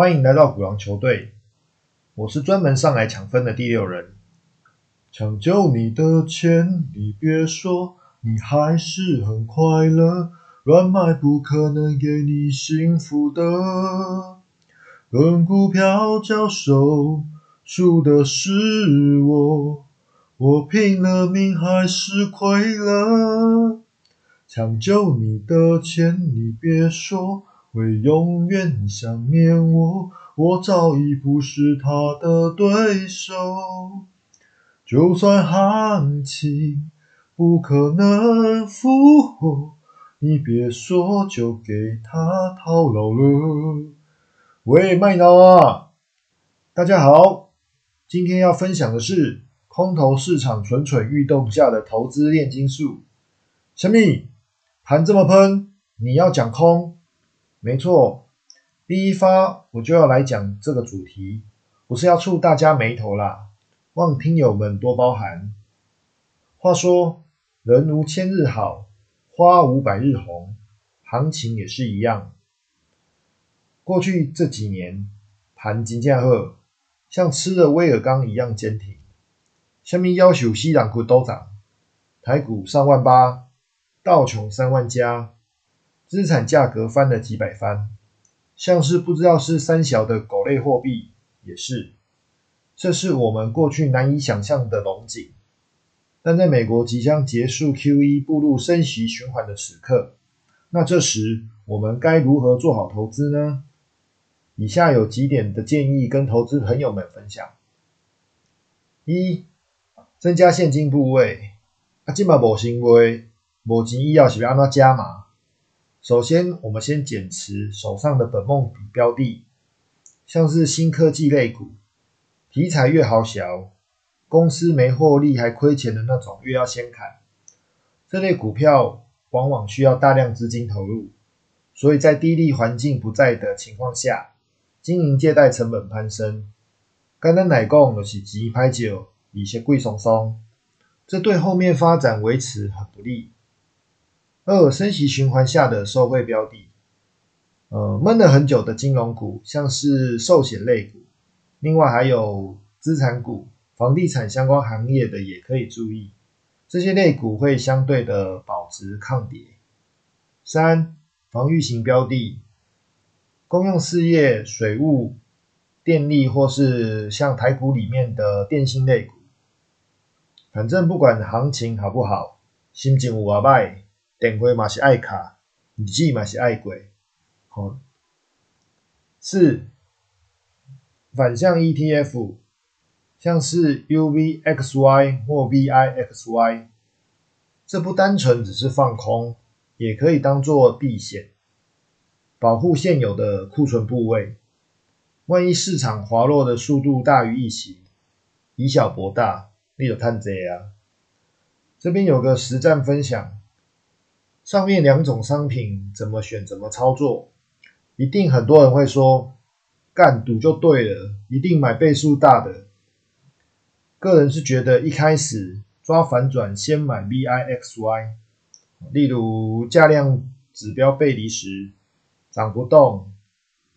欢迎来到古狼球队，我是专门上来抢分的第六人。抢救你的钱，你别说，你还是很快乐。乱买不可能给你幸福的，跟股票交手，输的是我，我拼了命还是亏了。抢救你的钱，你别说。会永远想念我，我早已不是他的对手。就算行情不可能复活，你别说就给他套牢了。喂，麦脑啊！大家好，今天要分享的是空头市场蠢蠢欲动下的投资炼金术。小米盘这么喷，你要讲空？没错，第一发我就要来讲这个主题，不是要触大家眉头啦，望听友们多包涵。话说，人无千日好，花无百日红，行情也是一样。过去这几年，盘金价赫像吃了威尔刚一样坚挺，下面要求西港股都涨，台股上万八，道琼三万加。资产价格翻了几百番，像是不知道是三小的狗类货币也是，这是我们过去难以想象的龙井。但在美国即将结束 QE、步入升息循环的时刻，那这时我们该如何做好投资呢？以下有几点的建议跟投资朋友们分享：一、增加现金部位。啊，今嘛无行为，无钱以后是要安怎加码？首先，我们先减持手上的本梦比标的，像是新科技类股，题材越好小，公司没获利还亏钱的那种，越要先砍。这类股票往往需要大量资金投入，所以在低利环境不在的情况下，经营借贷成本攀升，简单来讲就是钱拍少，利息贵松松，这对后面发展维持很不利。二升息循环下的受惠标的，呃，闷了很久的金融股，像是寿险类股，另外还有资产股、房地产相关行业的也可以注意，这些类股会相对的保值抗跌。三防御型标的，公用事业、水务、电力或是像台股里面的电信类股，反正不管行情好不好，心情有阿歹。电话嘛是爱卡，日子嘛是爱过。好，四反向 ETF，像是 UVXY 或 VIXY，这不单纯只是放空，也可以当做避险，保护现有的库存部位。万一市场滑落的速度大于预期，以小博大，你有探贼啊。这边有个实战分享。上面两种商品怎么选、怎么操作，一定很多人会说，干赌就对了，一定买倍数大的。个人是觉得一开始抓反转，先买 VIXY，例如价量指标背离时涨不动，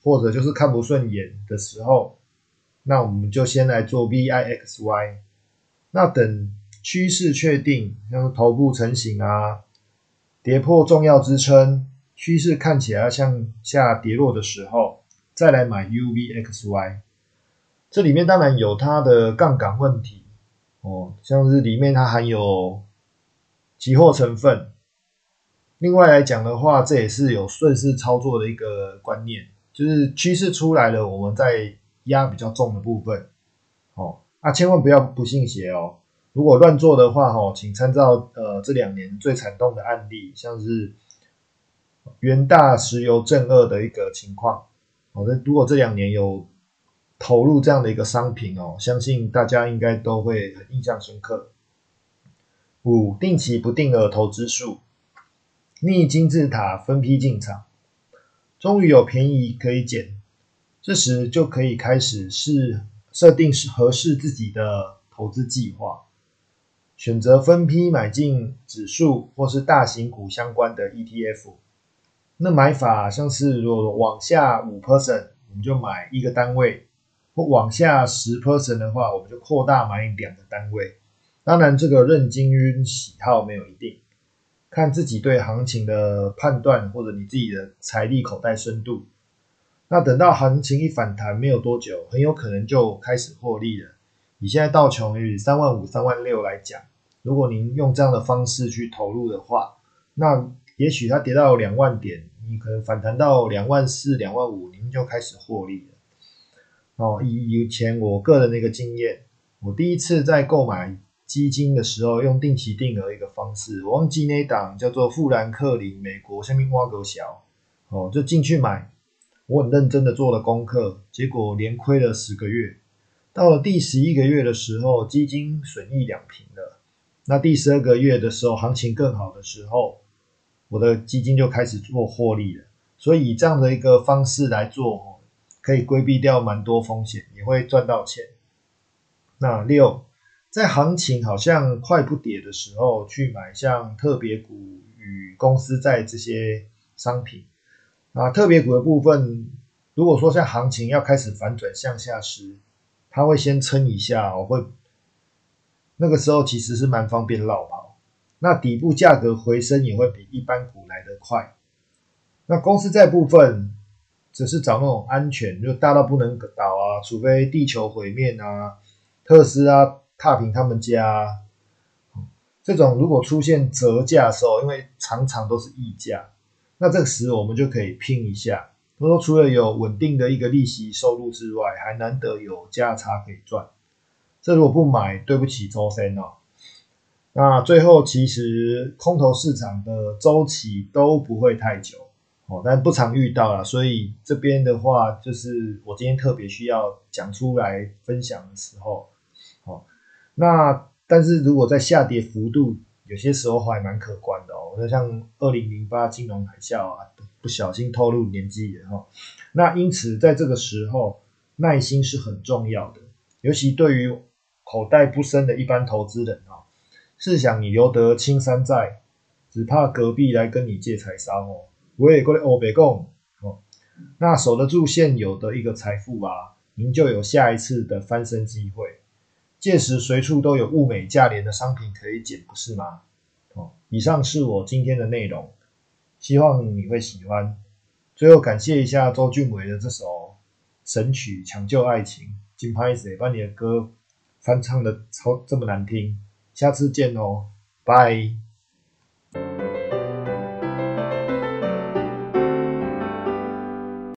或者就是看不顺眼的时候，那我们就先来做 VIXY。那等趋势确定，像头部成型啊。跌破重要支撑，趋势看起来向下跌落的时候，再来买 UVXY。这里面当然有它的杠杆问题哦，像是里面它含有期货成分。另外来讲的话，这也是有顺势操作的一个观念，就是趋势出来了，我们再压比较重的部分。哦，啊，千万不要不信邪哦。如果乱做的话，哈，请参照呃这两年最惨痛的案例，像是元大石油正二的一个情况。好的，如果这两年有投入这样的一个商品哦，相信大家应该都会很印象深刻。五定期不定额投资数，逆金字塔分批进场，终于有便宜可以捡，这时就可以开始是设定是合适自己的投资计划。选择分批买进指数或是大型股相关的 ETF，那买法像是如果往下五 percent，我们就买一个单位；或往下十 percent 的话，我们就扩大买两个单位。当然，这个认金晕喜好没有一定，看自己对行情的判断，或者你自己的财力口袋深度。那等到行情一反弹没有多久，很有可能就开始获利了。以现在道琼与三万五、三万六来讲，如果您用这样的方式去投入的话，那也许它跌到两万点，你可能反弹到两万四、两万五，您就开始获利了。哦，以以前我个人的一个经验，我第一次在购买。基金的时候用定期定额一个方式，我忘记那档叫做富兰克林美国香槟挖狗小哦，就进去买，我很认真的做了功课，结果连亏了十个月，到了第十一个月的时候，基金损益两平了。那第十二个月的时候，行情更好的时候，我的基金就开始做获利了。所以以这样的一个方式来做，可以规避掉蛮多风险，也会赚到钱。那六。在行情好像快不跌的时候，去买像特别股与公司债这些商品啊，特别股的部分，如果说像行情要开始反转向下时，它会先撑一下，我会那个时候其实是蛮方便绕跑。那底部价格回升也会比一般股来得快。那公司债部分，只是找那种安全，就大到不能倒啊，除非地球毁灭啊，特斯拉。踏平他们家，这种如果出现折价的时候，因为常常都是溢价，那这个时我们就可以拼一下。他说，除了有稳定的一个利息收入之外，还难得有价差可以赚。这如果不买，对不起周三哦。那最后其实空头市场的周期都不会太久哦，但不常遇到了，所以这边的话，就是我今天特别需要讲出来分享的时候，哦。那但是如果在下跌幅度，有些时候还蛮可观的哦。那像二零零八金融海啸啊，不小心透露年纪了哈。那因此在这个时候，耐心是很重要的，尤其对于口袋不深的一般投资人啊。试想你留得青山在，只怕隔壁来跟你借财商哦。我也过来欧北共哦。那守得住现有的一个财富啊，您就有下一次的翻身机会。届时随处都有物美价廉的商品可以捡，不是吗？哦，以上是我今天的内容，希望你会喜欢。最后感谢一下周俊伟的这首神曲《抢救爱情》，金拍子把你的歌翻唱的超这么难听，下次见哦，拜。